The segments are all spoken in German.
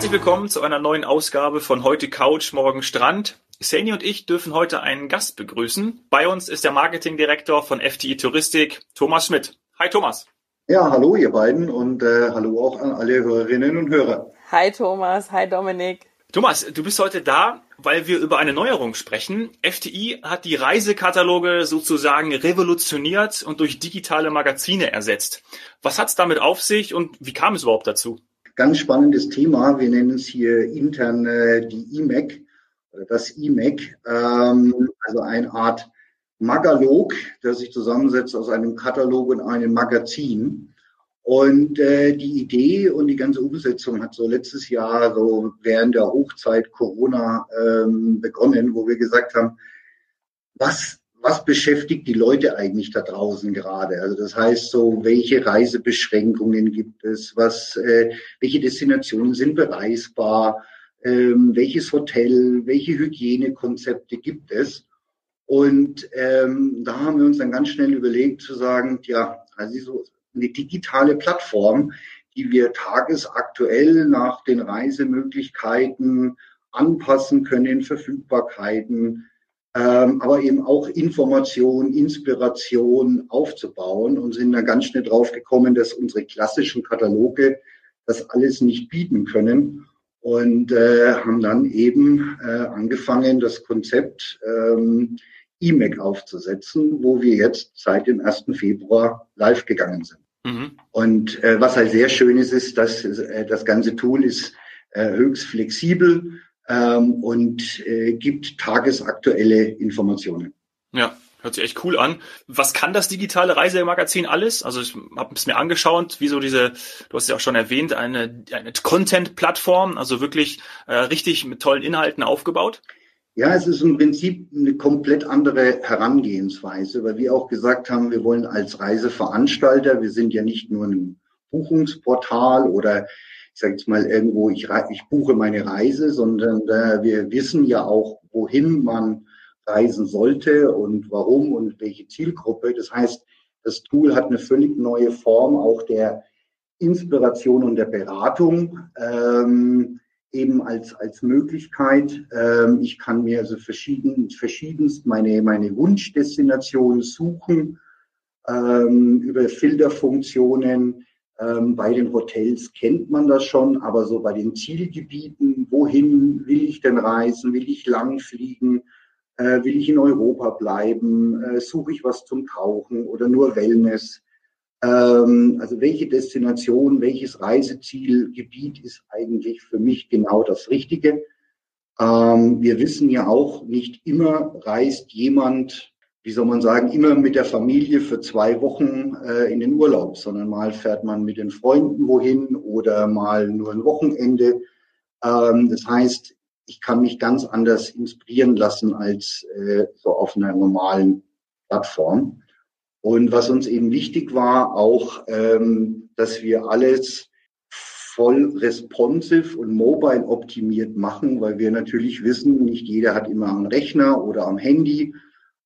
Herzlich willkommen zu einer neuen Ausgabe von Heute Couch, Morgen Strand. Sani und ich dürfen heute einen Gast begrüßen. Bei uns ist der Marketingdirektor von FTI Touristik, Thomas Schmidt. Hi Thomas. Ja, hallo ihr beiden und äh, hallo auch an alle Hörerinnen und Hörer. Hi Thomas, hi Dominik. Thomas, du bist heute da, weil wir über eine Neuerung sprechen. FTI hat die Reisekataloge sozusagen revolutioniert und durch digitale Magazine ersetzt. Was hat es damit auf sich und wie kam es überhaupt dazu? Ganz spannendes Thema. Wir nennen es hier intern äh, die IMAC das IMAC, ähm, also eine Art Magalog, das sich zusammensetzt aus einem Katalog und einem Magazin. Und äh, die Idee und die ganze Umsetzung hat so letztes Jahr, so während der Hochzeit Corona ähm, begonnen, wo wir gesagt haben, was, was beschäftigt die Leute eigentlich da draußen gerade? Also das heißt so, welche Reisebeschränkungen gibt es? Was, äh, welche Destinationen sind bereisbar? ähm, welches Hotel, welche Hygienekonzepte gibt es. Und ähm, da haben wir uns dann ganz schnell überlegt zu sagen, ja, also so eine digitale Plattform, die wir tagesaktuell nach den Reisemöglichkeiten anpassen können, Verfügbarkeiten, ähm, aber eben auch Information, Inspiration aufzubauen und sind dann ganz schnell drauf gekommen, dass unsere klassischen Kataloge das alles nicht bieten können und äh, haben dann eben äh, angefangen, das Konzept ähm, EMAC aufzusetzen, wo wir jetzt seit dem 1. Februar live gegangen sind. Mhm. Und äh, was halt sehr schön ist, ist, dass äh, das ganze Tool ist äh, höchst flexibel ähm, und äh, gibt tagesaktuelle Informationen. Ja, Hört sich echt cool an. Was kann das digitale Reisemagazin alles? Also ich habe es mir angeschaut, wie so diese, du hast ja auch schon erwähnt, eine, eine Content-Plattform, also wirklich äh, richtig mit tollen Inhalten aufgebaut. Ja, es ist im Prinzip eine komplett andere Herangehensweise, weil wir auch gesagt haben, wir wollen als Reiseveranstalter, wir sind ja nicht nur ein Buchungsportal oder sage jetzt mal irgendwo, ich, ich buche meine Reise, sondern äh, wir wissen ja auch, wohin man reisen sollte und warum und welche Zielgruppe. Das heißt, das Tool hat eine völlig neue Form auch der Inspiration und der Beratung ähm, eben als, als Möglichkeit. Ähm, ich kann mir also verschieden, verschiedenst meine, meine Wunschdestination suchen ähm, über Filterfunktionen. Ähm, bei den Hotels kennt man das schon, aber so bei den Zielgebieten, wohin will ich denn reisen? Will ich lang fliegen? Äh, will ich in Europa bleiben? Äh, suche ich was zum Tauchen oder nur Wellness? Ähm, also welche Destination, welches Reisezielgebiet ist eigentlich für mich genau das Richtige? Ähm, wir wissen ja auch, nicht immer reist jemand, wie soll man sagen, immer mit der Familie für zwei Wochen äh, in den Urlaub, sondern mal fährt man mit den Freunden wohin oder mal nur ein Wochenende. Ähm, das heißt, ich kann mich ganz anders inspirieren lassen als äh, so auf einer normalen Plattform. Und was uns eben wichtig war, auch, ähm, dass wir alles voll responsive und mobile optimiert machen, weil wir natürlich wissen, nicht jeder hat immer am Rechner oder am Handy.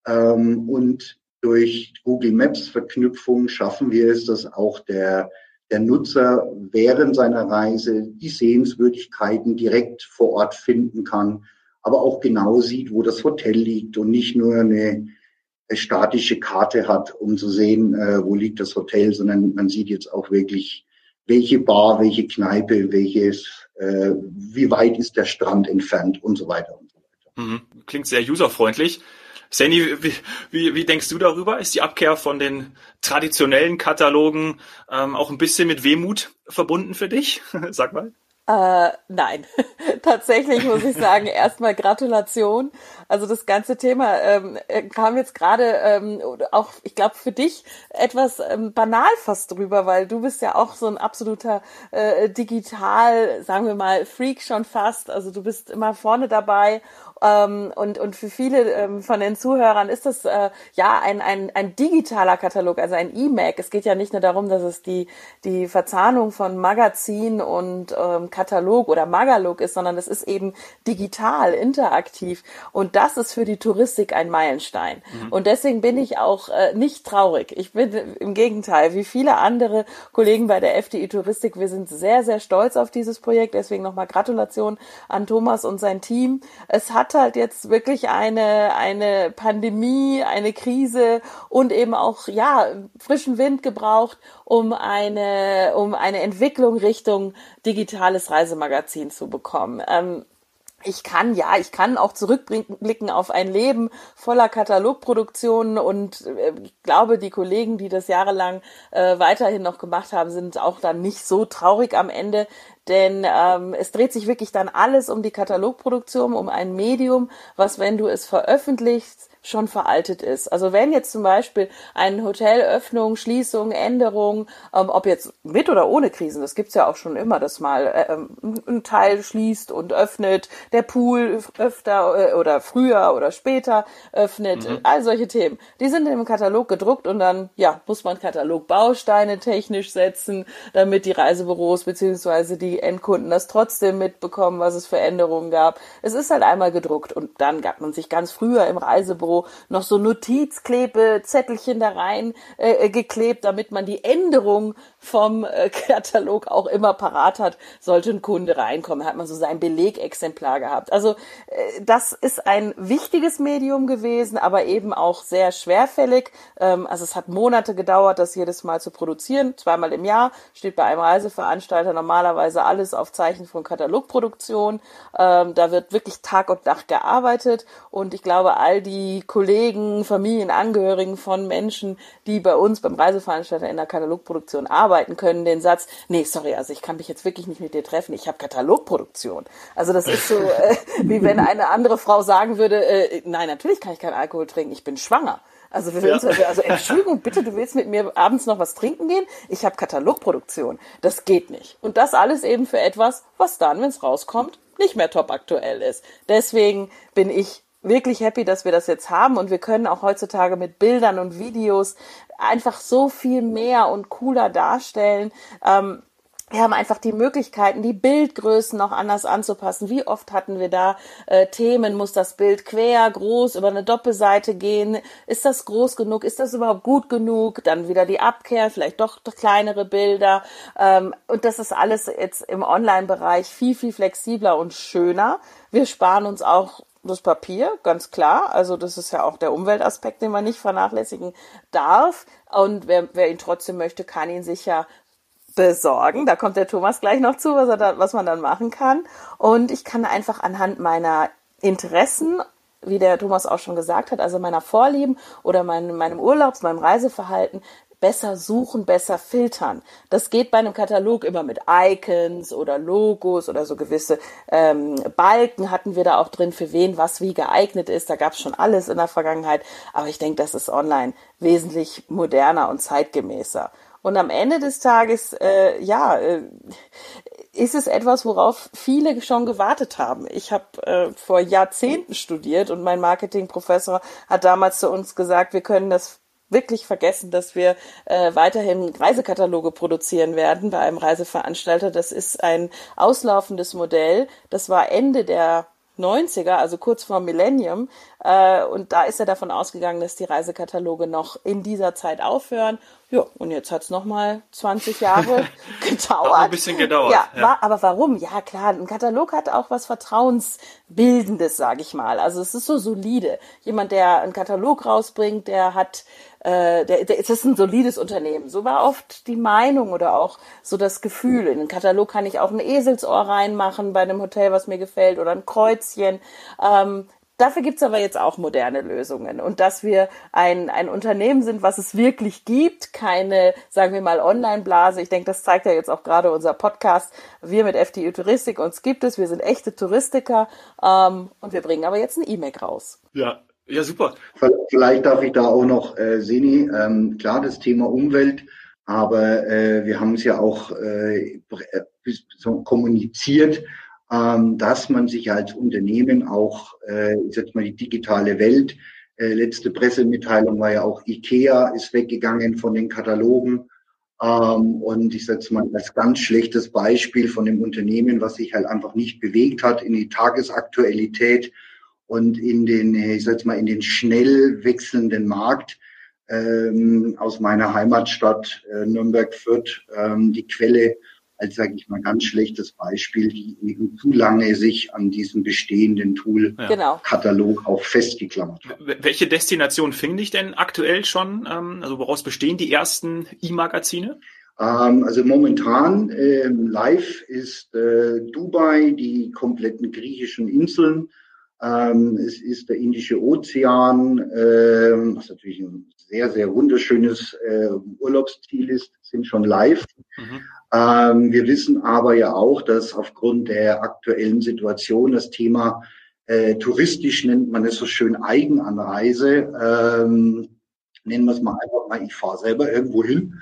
Ähm, und durch Google Maps Verknüpfung schaffen wir es, dass auch der der Nutzer während seiner Reise die Sehenswürdigkeiten direkt vor Ort finden kann, aber auch genau sieht, wo das Hotel liegt und nicht nur eine statische Karte hat, um zu sehen, äh, wo liegt das Hotel, sondern man sieht jetzt auch wirklich, welche Bar, welche Kneipe, welches, äh, wie weit ist der Strand entfernt und so weiter und so weiter. Mhm. Klingt sehr userfreundlich. Sandy, wie, wie, wie denkst du darüber? Ist die Abkehr von den traditionellen Katalogen ähm, auch ein bisschen mit Wehmut verbunden für dich? Sag mal. Äh, nein, tatsächlich muss ich sagen, erstmal Gratulation. Also das ganze Thema ähm, äh, kam jetzt gerade ähm, auch, ich glaube, für dich etwas ähm, banal fast drüber, weil du bist ja auch so ein absoluter äh, digital, sagen wir mal, Freak schon fast. Also du bist immer vorne dabei ähm, und, und für viele ähm, von den Zuhörern ist das äh, ja ein, ein, ein digitaler Katalog, also ein E-Mac. Es geht ja nicht nur darum, dass es die, die Verzahnung von Magazin und ähm, Katalog oder Magalog ist, sondern es ist eben digital, interaktiv. Und das ist für die Touristik ein Meilenstein. Mhm. Und deswegen bin ich auch äh, nicht traurig. Ich bin im Gegenteil, wie viele andere Kollegen bei der FDI Touristik, wir sind sehr, sehr stolz auf dieses Projekt. Deswegen nochmal Gratulation an Thomas und sein Team. Es hat halt jetzt wirklich eine, eine Pandemie, eine Krise und eben auch, ja, frischen Wind gebraucht, um eine, um eine Entwicklung Richtung digitales Reisemagazin zu bekommen. Ähm, ich kann, ja, ich kann auch zurückblicken auf ein Leben voller Katalogproduktionen und äh, ich glaube, die Kollegen, die das jahrelang äh, weiterhin noch gemacht haben, sind auch dann nicht so traurig am Ende, denn ähm, es dreht sich wirklich dann alles um die Katalogproduktion, um ein Medium, was, wenn du es veröffentlichst, schon veraltet ist. Also wenn jetzt zum Beispiel eine Hotelöffnung, Schließung, Änderung, ähm, ob jetzt mit oder ohne Krisen, das gibt's ja auch schon immer, dass mal äh, ähm, ein Teil schließt und öffnet, der Pool öfter äh, oder früher oder später öffnet, mhm. all solche Themen. Die sind im Katalog gedruckt und dann ja muss man Katalogbausteine technisch setzen, damit die Reisebüros beziehungsweise die Endkunden das trotzdem mitbekommen, was es für Änderungen gab. Es ist halt einmal gedruckt und dann gab man sich ganz früher im Reisebüro noch so Notizklebezettelchen da rein äh, geklebt, damit man die Änderung vom äh, Katalog auch immer parat hat, sollte ein Kunde reinkommen, hat man so sein Belegexemplar gehabt. Also äh, das ist ein wichtiges Medium gewesen, aber eben auch sehr schwerfällig. Ähm, also es hat Monate gedauert, das jedes Mal zu produzieren, zweimal im Jahr, steht bei einem Reiseveranstalter normalerweise alles auf Zeichen von Katalogproduktion. Ähm, da wird wirklich Tag und Nacht gearbeitet und ich glaube, all die Kollegen, Familienangehörigen von Menschen, die bei uns beim Reiseveranstalter in der Katalogproduktion arbeiten können, den Satz, nee, sorry, also ich kann mich jetzt wirklich nicht mit dir treffen, ich habe Katalogproduktion. Also das ist so, äh, wie wenn eine andere Frau sagen würde, äh, nein, natürlich kann ich keinen Alkohol trinken, ich bin schwanger. Also, wir ja. uns, also Entschuldigung, bitte, du willst mit mir abends noch was trinken gehen? Ich habe Katalogproduktion. Das geht nicht. Und das alles eben für etwas, was dann, wenn es rauskommt, nicht mehr top aktuell ist. Deswegen bin ich wirklich happy, dass wir das jetzt haben und wir können auch heutzutage mit Bildern und Videos einfach so viel mehr und cooler darstellen. Ähm, wir haben einfach die Möglichkeiten, die Bildgrößen noch anders anzupassen. Wie oft hatten wir da äh, Themen? Muss das Bild quer, groß, über eine Doppelseite gehen? Ist das groß genug? Ist das überhaupt gut genug? Dann wieder die Abkehr, vielleicht doch kleinere Bilder. Ähm, und das ist alles jetzt im Online-Bereich viel, viel flexibler und schöner. Wir sparen uns auch das Papier, ganz klar. Also das ist ja auch der Umweltaspekt, den man nicht vernachlässigen darf. Und wer, wer ihn trotzdem möchte, kann ihn sicher besorgen. Da kommt der Thomas gleich noch zu, was, er da, was man dann machen kann. Und ich kann einfach anhand meiner Interessen wie der Thomas auch schon gesagt hat, also meiner Vorlieben oder mein, meinem Urlaubs, meinem Reiseverhalten, besser suchen, besser filtern. Das geht bei einem Katalog immer mit Icons oder Logos oder so gewisse ähm, Balken hatten wir da auch drin, für wen was wie geeignet ist. Da gab es schon alles in der Vergangenheit. Aber ich denke, das ist online wesentlich moderner und zeitgemäßer. Und am Ende des Tages, äh, ja, äh, ist es etwas, worauf viele schon gewartet haben. Ich habe äh, vor Jahrzehnten studiert und mein Marketingprofessor hat damals zu uns gesagt, wir können das wirklich vergessen, dass wir äh, weiterhin Reisekataloge produzieren werden bei einem Reiseveranstalter. Das ist ein auslaufendes Modell. Das war Ende der 90er, also kurz vor Millennium. Äh, und da ist er davon ausgegangen, dass die Reisekataloge noch in dieser Zeit aufhören. Ja, und jetzt hat's noch mal 20 Jahre gedauert. Hat ein bisschen gedauert. Ja, ja. War, aber warum? Ja, klar, ein Katalog hat auch was Vertrauensbildendes, sage ich mal. Also es ist so solide. Jemand, der einen Katalog rausbringt, der hat äh, der, der, es ist ein solides Unternehmen. So war oft die Meinung oder auch so das Gefühl. In den Katalog kann ich auch ein Eselsohr reinmachen bei einem Hotel, was mir gefällt, oder ein Kreuzchen. Ähm, Dafür gibt's aber jetzt auch moderne Lösungen. Und dass wir ein, ein Unternehmen sind, was es wirklich gibt, keine, sagen wir mal, Online-Blase. Ich denke, das zeigt ja jetzt auch gerade unser Podcast. Wir mit FTU Touristik, uns gibt es. Wir sind echte Touristiker. Ähm, und wir bringen aber jetzt ein E-Mail raus. Ja, ja, super. Vielleicht darf ich da auch noch, äh, Seni, ähm, klar, das Thema Umwelt, aber äh, wir haben es ja auch äh, so kommuniziert, dass man sich als Unternehmen auch, äh, ich sag mal, die digitale Welt, äh, letzte Pressemitteilung war ja auch IKEA ist weggegangen von den Katalogen. Ähm, und ich setze mal als ganz schlechtes Beispiel von dem Unternehmen, was sich halt einfach nicht bewegt hat in die Tagesaktualität und in den, ich sag mal, in den schnell wechselnden Markt ähm, aus meiner Heimatstadt äh, Nürnberg-Fürth, ähm, die Quelle als, sage ich mal, ganz schlechtes Beispiel, die eben zu lange sich an diesem bestehenden Tool-Katalog genau. auch festgeklammert hat. Welche Destination finde ich denn aktuell schon? Ähm, also woraus bestehen die ersten E-Magazine? Ähm, also momentan ähm, live ist äh, Dubai, die kompletten griechischen Inseln, ähm, es ist der Indische Ozean, was natürlich ein sehr, sehr wunderschönes äh, Urlaubsziel ist, sind schon live. Mhm. Ähm, wir wissen aber ja auch, dass aufgrund der aktuellen Situation das Thema äh, touristisch nennt man es so schön Eigenanreise, ähm, nennen wir es mal einfach mal, ich fahre selber irgendwo hin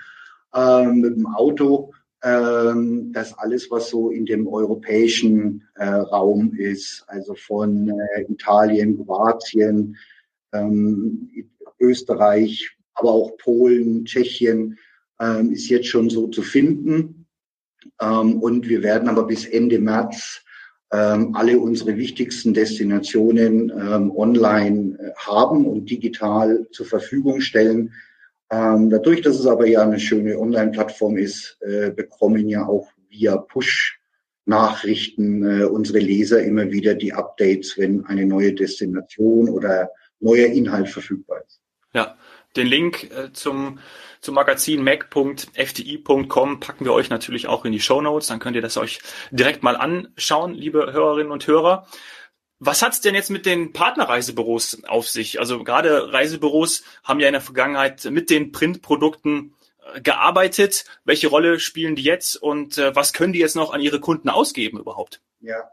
ähm, mit dem Auto, ähm, das alles, was so in dem europäischen äh, Raum ist, also von äh, Italien, Kroatien, ähm, Österreich, aber auch Polen, Tschechien, ähm, ist jetzt schon so zu finden. Ähm, und wir werden aber bis Ende März ähm, alle unsere wichtigsten Destinationen ähm, online äh, haben und digital zur Verfügung stellen. Ähm, dadurch, dass es aber ja eine schöne Online-Plattform ist, äh, bekommen ja auch via Push Nachrichten äh, unsere Leser immer wieder die Updates, wenn eine neue Destination oder neuer Inhalt verfügbar ist. Ja, den Link äh, zum, zum Magazin mac.fdi.com packen wir euch natürlich auch in die Show Notes. Dann könnt ihr das euch direkt mal anschauen, liebe Hörerinnen und Hörer. Was hat's denn jetzt mit den Partnerreisebüros auf sich? Also gerade Reisebüros haben ja in der Vergangenheit mit den Printprodukten äh, gearbeitet. Welche Rolle spielen die jetzt und äh, was können die jetzt noch an ihre Kunden ausgeben überhaupt? Ja,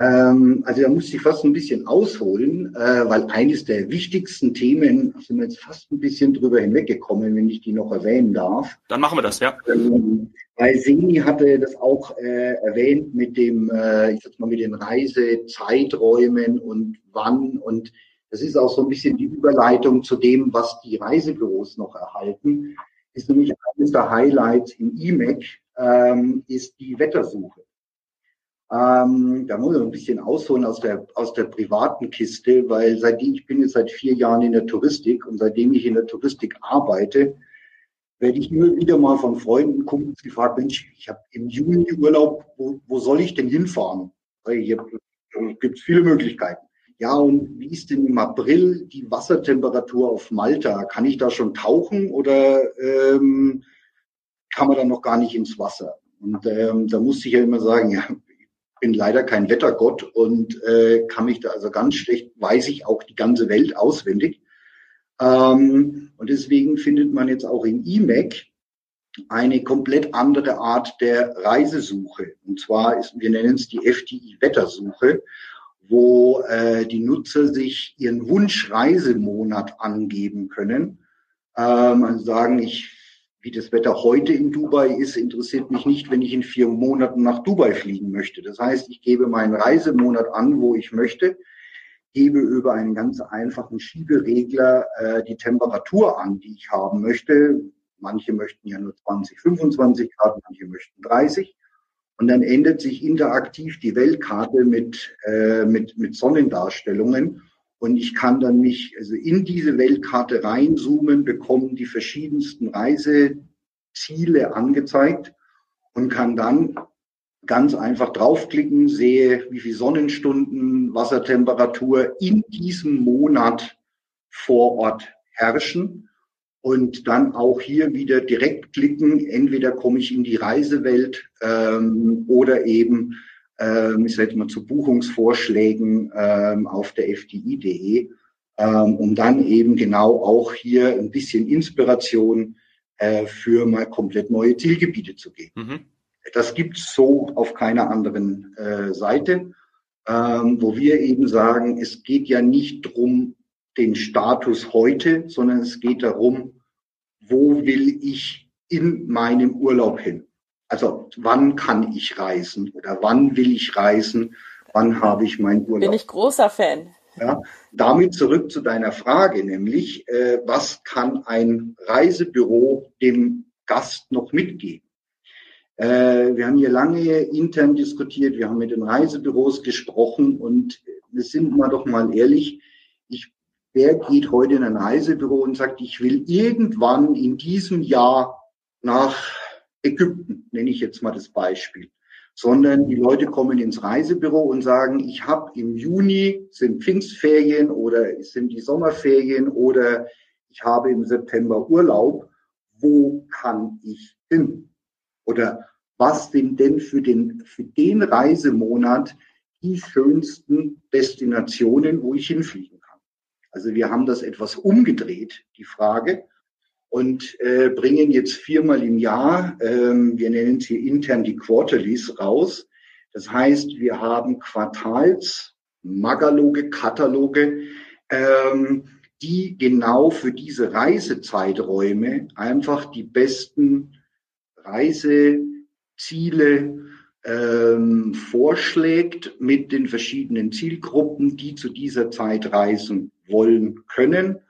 ähm, also da muss ich fast ein bisschen ausholen, äh, weil eines der wichtigsten Themen, sind wir jetzt fast ein bisschen drüber hinweggekommen, wenn ich die noch erwähnen darf. Dann machen wir das, ja. Ähm, weil Seni hatte das auch äh, erwähnt mit dem, äh, ich sag mal, mit den Reisezeiträumen und wann und das ist auch so ein bisschen die Überleitung zu dem, was die Reisebüros noch erhalten. Ist nämlich eines der Highlights im E-Mac, ähm, ist die Wettersuche. Ähm, da muss ich ein bisschen ausholen aus der, aus der privaten Kiste, weil seitdem ich bin jetzt seit vier Jahren in der Touristik und seitdem ich in der Touristik arbeite, werde ich immer wieder mal von Freunden, Kumpels gefragt, Mensch, ich habe im Juni Urlaub, wo, wo soll ich denn hinfahren? Weil hier gibt viele Möglichkeiten. Ja, und wie ist denn im April die Wassertemperatur auf Malta? Kann ich da schon tauchen oder ähm, kann man da noch gar nicht ins Wasser? Und ähm, da muss ich ja immer sagen, ja, bin leider kein Wettergott und äh, kann mich da also ganz schlecht, weiß ich auch die ganze Welt auswendig. Ähm, und deswegen findet man jetzt auch in IMEC eine komplett andere Art der Reisesuche. Und zwar ist, wir nennen es die FDI-Wettersuche, wo äh, die Nutzer sich ihren Wunschreisemonat angeben können. Ähm, also sagen, ich wie das Wetter heute in Dubai ist, interessiert mich nicht, wenn ich in vier Monaten nach Dubai fliegen möchte. Das heißt, ich gebe meinen Reisemonat an, wo ich möchte, gebe über einen ganz einfachen Schieberegler äh, die Temperatur an, die ich haben möchte. Manche möchten ja nur 20, 25 Grad, manche möchten 30. Und dann ändert sich interaktiv die Weltkarte mit, äh, mit, mit Sonnendarstellungen. Und ich kann dann mich also in diese Weltkarte reinzoomen, bekomme die verschiedensten Reiseziele angezeigt und kann dann ganz einfach draufklicken, sehe, wie viel Sonnenstunden, Wassertemperatur in diesem Monat vor Ort herrschen und dann auch hier wieder direkt klicken. Entweder komme ich in die Reisewelt ähm, oder eben ähm, ich sage mal zu Buchungsvorschlägen ähm, auf der fdi.de, ähm, um dann eben genau auch hier ein bisschen Inspiration äh, für mal komplett neue Zielgebiete zu geben. Mhm. Das gibt's so auf keiner anderen äh, Seite, ähm, wo wir eben sagen, es geht ja nicht drum den Status heute, sondern es geht darum, wo will ich in meinem Urlaub hin? Also wann kann ich reisen oder wann will ich reisen? Wann habe ich meinen Urlaub? Bin ich großer Fan. Ja, damit zurück zu deiner Frage, nämlich äh, was kann ein Reisebüro dem Gast noch mitgeben? Äh, wir haben hier lange intern diskutiert, wir haben mit den Reisebüros gesprochen und wir sind mal doch mal ehrlich, ich, wer geht heute in ein Reisebüro und sagt, ich will irgendwann in diesem Jahr nach Ägypten, nenne ich jetzt mal das Beispiel sondern die Leute kommen ins Reisebüro und sagen, ich habe im Juni sind Pfingstferien oder sind die Sommerferien oder ich habe im September Urlaub. Wo kann ich hin? Oder was sind denn für den, für den Reisemonat die schönsten Destinationen, wo ich hinfliegen kann? Also wir haben das etwas umgedreht, die Frage und äh, bringen jetzt viermal im Jahr, ähm, wir nennen sie intern die Quarterlies raus. Das heißt, wir haben Quartals, Magaloge, Kataloge, ähm, die genau für diese Reisezeiträume einfach die besten Reiseziele ähm, vorschlägt mit den verschiedenen Zielgruppen, die zu dieser Zeit reisen wollen können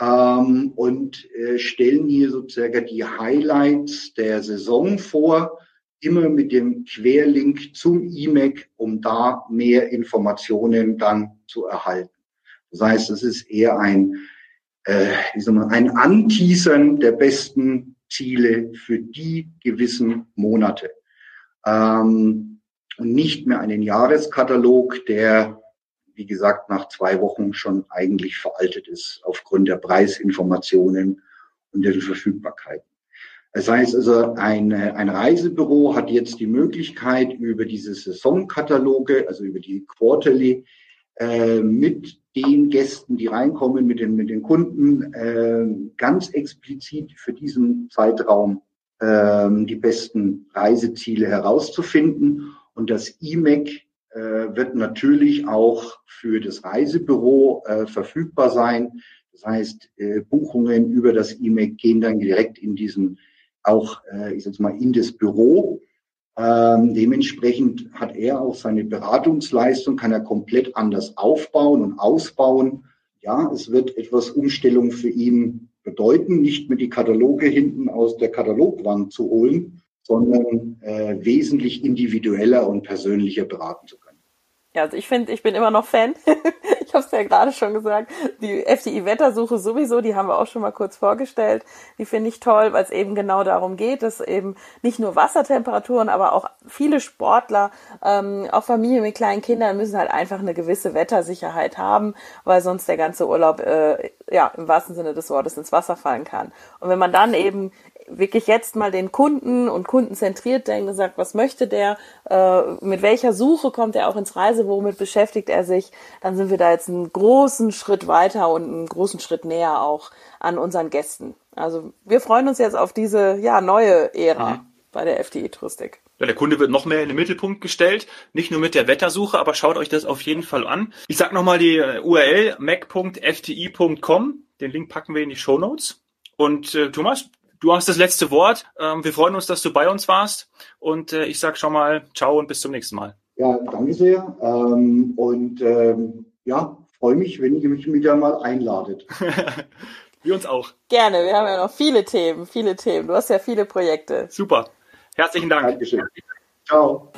ähm, und äh, stellen hier sozusagen die Highlights der Saison vor, immer mit dem Querlink zum IMEC, um da mehr Informationen dann zu erhalten. Das heißt, es ist eher ein, äh, wie soll man, ein Anteasern der besten Ziele für die gewissen Monate. Ähm, und nicht mehr einen Jahreskatalog, der wie gesagt, nach zwei Wochen schon eigentlich veraltet ist aufgrund der Preisinformationen und der Verfügbarkeit. Das heißt also, ein, ein Reisebüro hat jetzt die Möglichkeit, über diese Saisonkataloge, also über die Quarterly, äh, mit den Gästen, die reinkommen, mit den, mit den Kunden, äh, ganz explizit für diesen Zeitraum äh, die besten Reiseziele herauszufinden. Und das IMEC äh, wird natürlich auch für das Reisebüro äh, verfügbar sein. Das heißt, äh, Buchungen über das E-Mail gehen dann direkt in diesen, auch, äh, ich sag mal, in das Büro. Ähm, dementsprechend hat er auch seine Beratungsleistung, kann er komplett anders aufbauen und ausbauen. Ja, es wird etwas Umstellung für ihn bedeuten, nicht mehr die Kataloge hinten aus der Katalogwand zu holen, sondern äh, wesentlich individueller und persönlicher beraten zu können. Ja, also ich finde, ich bin immer noch Fan. ich habe es ja gerade schon gesagt. Die FDI-Wettersuche sowieso, die haben wir auch schon mal kurz vorgestellt. Die finde ich toll, weil es eben genau darum geht, dass eben nicht nur Wassertemperaturen, aber auch viele Sportler, ähm, auch Familien mit kleinen Kindern müssen halt einfach eine gewisse Wettersicherheit haben, weil sonst der ganze Urlaub äh, ja im wahrsten Sinne des Wortes ins Wasser fallen kann. Und wenn man dann eben wirklich jetzt mal den Kunden und kundenzentriert denken und sagt, was möchte der, äh, mit welcher Suche kommt er auch ins Reise, womit beschäftigt er sich, dann sind wir da jetzt einen großen Schritt weiter und einen großen Schritt näher auch an unseren Gästen. Also wir freuen uns jetzt auf diese ja neue Ära mhm. bei der FDI Touristik. Ja, der Kunde wird noch mehr in den Mittelpunkt gestellt, nicht nur mit der Wettersuche, aber schaut euch das auf jeden Fall an. Ich sag nochmal die URL mac.fti.com, den Link packen wir in die Show Notes. Und äh, Thomas, Du hast das letzte Wort. Ähm, wir freuen uns, dass du bei uns warst. Und äh, ich sage schon mal ciao und bis zum nächsten Mal. Ja, danke sehr. Ähm, und ähm, ja, freue mich, wenn ihr mich wieder mal einladet. wir uns auch. Gerne, wir haben ja noch viele Themen, viele Themen. Du hast ja viele Projekte. Super. Herzlichen Dank. Dankeschön. Ciao.